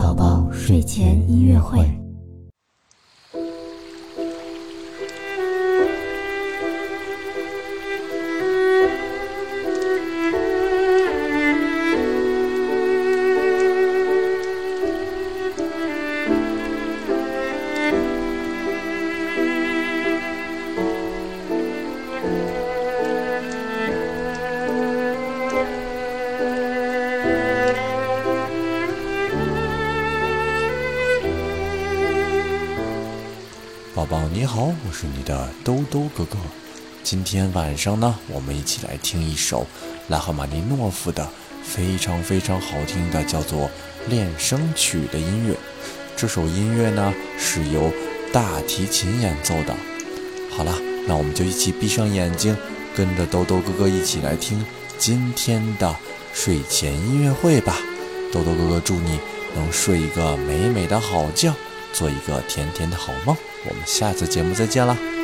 宝宝睡前音乐会。你好，我是你的兜兜哥哥。今天晚上呢，我们一起来听一首拉赫玛尼诺夫的非常非常好听的，叫做《练声曲》的音乐。这首音乐呢是由大提琴演奏的。好了，那我们就一起闭上眼睛，跟着兜兜哥哥一起来听今天的睡前音乐会吧。兜兜哥哥祝你能睡一个美美的好觉，做一个甜甜的好梦。我们下次节目再见啦。